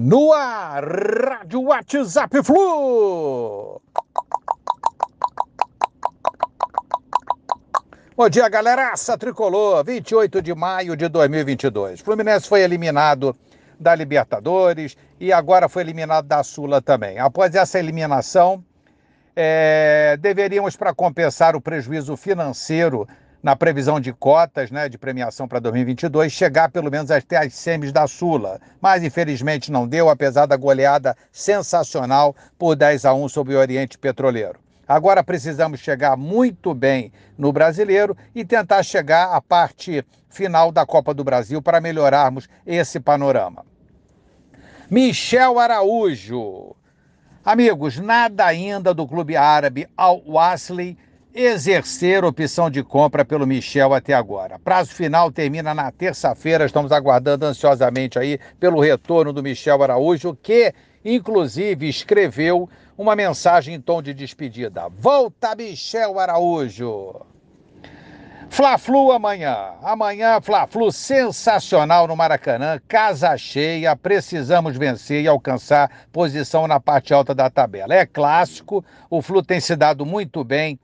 No ar, Rádio WhatsApp Flu. Bom dia, galera. Aça tricolor, 28 de maio de 2022. Fluminense foi eliminado da Libertadores e agora foi eliminado da Sula também. Após essa eliminação, é, deveríamos, para compensar o prejuízo financeiro na previsão de cotas né, de premiação para 2022, chegar pelo menos até as semis da Sula. Mas infelizmente não deu, apesar da goleada sensacional por 10 a 1 sobre o Oriente Petroleiro. Agora precisamos chegar muito bem no brasileiro e tentar chegar à parte final da Copa do Brasil para melhorarmos esse panorama. Michel Araújo. Amigos, nada ainda do clube árabe Al Wasli exercer opção de compra pelo Michel até agora. Prazo final termina na terça-feira, estamos aguardando ansiosamente aí pelo retorno do Michel Araújo, que inclusive escreveu uma mensagem em tom de despedida. Volta Michel Araújo. Fla-Flu amanhã. Amanhã, Fla-Flu sensacional no Maracanã, casa cheia, precisamos vencer e alcançar posição na parte alta da tabela. É clássico, o Flu tem se dado muito bem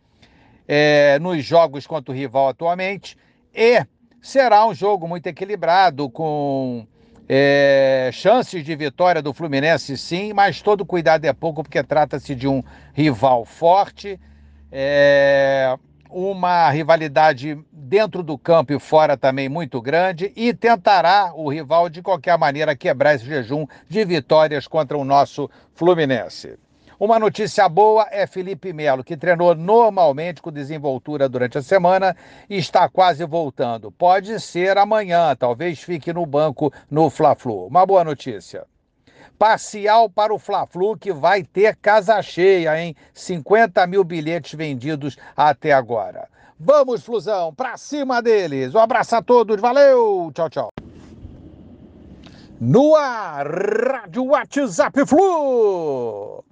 é, nos jogos contra o rival atualmente e será um jogo muito equilibrado, com é, chances de vitória do Fluminense, sim, mas todo cuidado é pouco, porque trata-se de um rival forte, é, uma rivalidade dentro do campo e fora também muito grande, e tentará o rival, de qualquer maneira, quebrar esse jejum de vitórias contra o nosso Fluminense. Uma notícia boa é Felipe Melo, que treinou normalmente com desenvoltura durante a semana e está quase voltando. Pode ser amanhã, talvez fique no banco no Fla-Flu. Uma boa notícia. Parcial para o Fla-Flu, que vai ter casa cheia, hein? 50 mil bilhetes vendidos até agora. Vamos, Flusão, para cima deles. Um abraço a todos, valeu, tchau, tchau. No ar, Rádio WhatsApp Flu.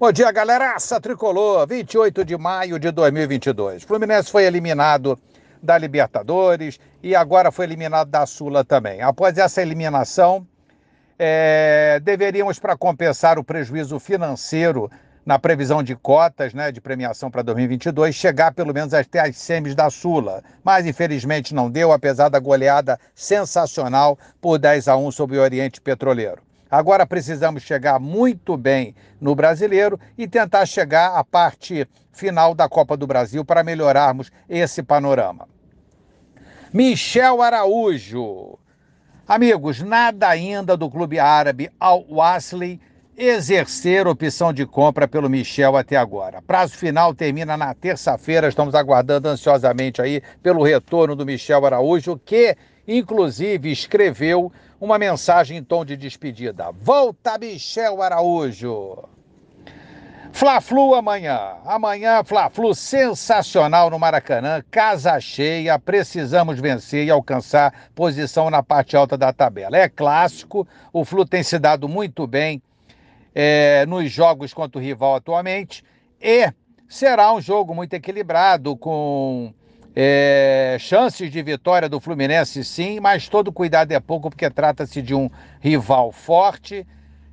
Bom dia, galera. Aça tricolor, 28 de maio de 2022. Fluminense foi eliminado da Libertadores e agora foi eliminado da Sula também. Após essa eliminação, é, deveríamos, para compensar o prejuízo financeiro na previsão de cotas né, de premiação para 2022, chegar pelo menos até as semis da Sula. Mas infelizmente não deu, apesar da goleada sensacional por 10 a 1 sobre o Oriente Petroleiro. Agora precisamos chegar muito bem no brasileiro e tentar chegar à parte final da Copa do Brasil para melhorarmos esse panorama. Michel Araújo. Amigos, nada ainda do clube árabe Al Wasli exercer opção de compra pelo Michel até agora. Prazo final termina na terça-feira, estamos aguardando ansiosamente aí pelo retorno do Michel Araújo, que inclusive escreveu uma mensagem em tom de despedida. Volta Michel Araújo. Fla-Flu amanhã. Amanhã, Fla-Flu sensacional no Maracanã, casa cheia, precisamos vencer e alcançar posição na parte alta da tabela. É clássico, o Flu tem se dado muito bem é, nos jogos contra o rival atualmente e será um jogo muito equilibrado, com é, chances de vitória do Fluminense, sim, mas todo cuidado é pouco, porque trata-se de um rival forte,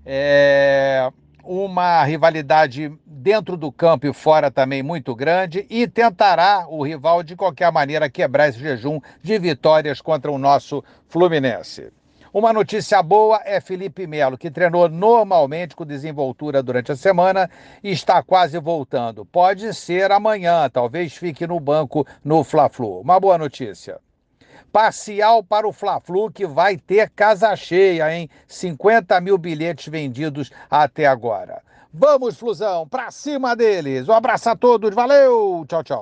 é, uma rivalidade dentro do campo e fora também muito grande, e tentará o rival, de qualquer maneira, quebrar esse jejum de vitórias contra o nosso Fluminense. Uma notícia boa é Felipe Melo, que treinou normalmente com desenvoltura durante a semana e está quase voltando. Pode ser amanhã, talvez fique no banco no Fla-Flu. Uma boa notícia. Parcial para o Fla-Flu, que vai ter casa cheia, hein? 50 mil bilhetes vendidos até agora. Vamos, Flusão, para cima deles. Um abraço a todos, valeu, tchau, tchau.